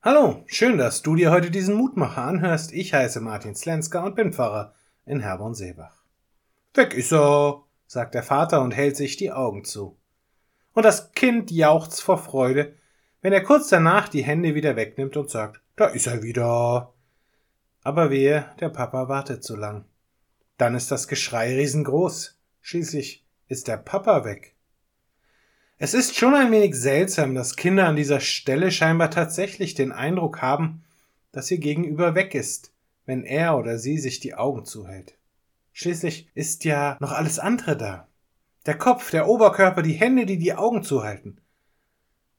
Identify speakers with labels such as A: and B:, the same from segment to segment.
A: Hallo, schön, dass du dir heute diesen Mutmacher anhörst. Ich heiße Martin Slenska und bin Pfarrer in Herborn-Seebach. Weg ist er, sagt der Vater und hält sich die Augen zu. Und das Kind jauchzt vor Freude, wenn er kurz danach die Hände wieder wegnimmt und sagt, da ist er wieder. Aber wehe, der Papa wartet zu lang. Dann ist das Geschrei riesengroß. Schließlich ist der Papa weg. Es ist schon ein wenig seltsam, dass Kinder an dieser Stelle scheinbar tatsächlich den Eindruck haben, dass ihr Gegenüber weg ist, wenn er oder sie sich die Augen zuhält. Schließlich ist ja noch alles andere da. Der Kopf, der Oberkörper, die Hände, die die Augen zuhalten.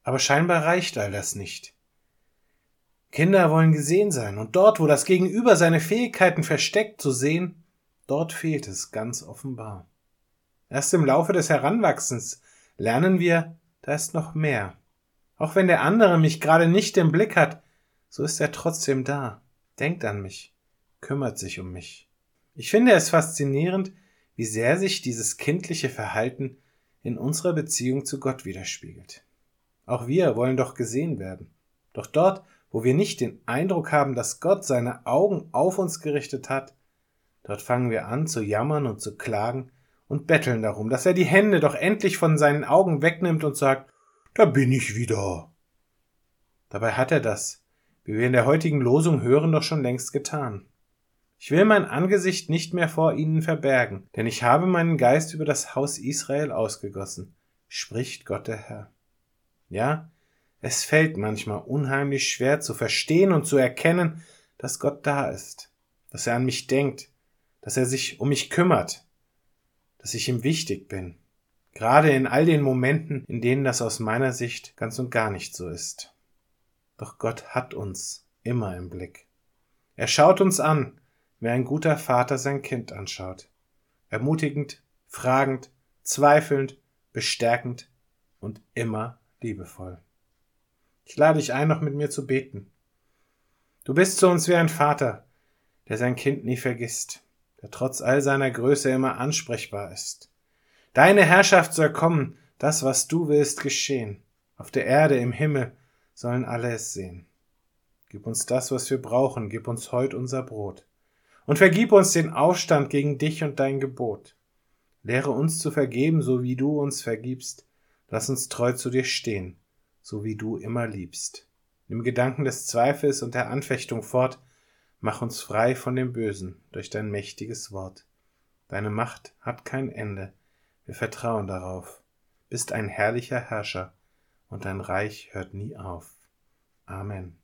A: Aber scheinbar reicht all das nicht. Kinder wollen gesehen sein, und dort, wo das Gegenüber seine Fähigkeiten versteckt zu sehen, dort fehlt es ganz offenbar. Erst im Laufe des Heranwachsens lernen wir, da ist noch mehr. Auch wenn der andere mich gerade nicht im Blick hat, so ist er trotzdem da, denkt an mich, kümmert sich um mich. Ich finde es faszinierend, wie sehr sich dieses kindliche Verhalten in unserer Beziehung zu Gott widerspiegelt. Auch wir wollen doch gesehen werden. Doch dort, wo wir nicht den Eindruck haben, dass Gott seine Augen auf uns gerichtet hat, dort fangen wir an zu jammern und zu klagen und betteln darum, dass er die Hände doch endlich von seinen Augen wegnimmt und sagt, da bin ich wieder. Dabei hat er das, wie wir in der heutigen Losung hören, doch schon längst getan. Ich will mein Angesicht nicht mehr vor ihnen verbergen, denn ich habe meinen Geist über das Haus Israel ausgegossen, spricht Gott der Herr. Ja, es fällt manchmal unheimlich schwer zu verstehen und zu erkennen, dass Gott da ist, dass er an mich denkt, dass er sich um mich kümmert, dass ich ihm wichtig bin. Gerade in all den Momenten, in denen das aus meiner Sicht ganz und gar nicht so ist. Doch Gott hat uns immer im Blick. Er schaut uns an, wie ein guter Vater sein Kind anschaut. Ermutigend, fragend, zweifelnd, bestärkend und immer liebevoll. Ich lade dich ein, noch mit mir zu beten. Du bist zu uns wie ein Vater, der sein Kind nie vergisst der trotz all seiner Größe immer ansprechbar ist. Deine Herrschaft soll kommen, das, was du willst, geschehen. Auf der Erde, im Himmel sollen alle es sehen. Gib uns das, was wir brauchen, gib uns heut unser Brot. Und vergib uns den Aufstand gegen dich und dein Gebot. Lehre uns zu vergeben, so wie du uns vergibst. Lass uns treu zu dir stehen, so wie du immer liebst. Nimm Gedanken des Zweifels und der Anfechtung fort, Mach uns frei von dem Bösen durch dein mächtiges Wort. Deine Macht hat kein Ende, wir vertrauen darauf. Bist ein herrlicher Herrscher, und dein Reich hört nie auf. Amen.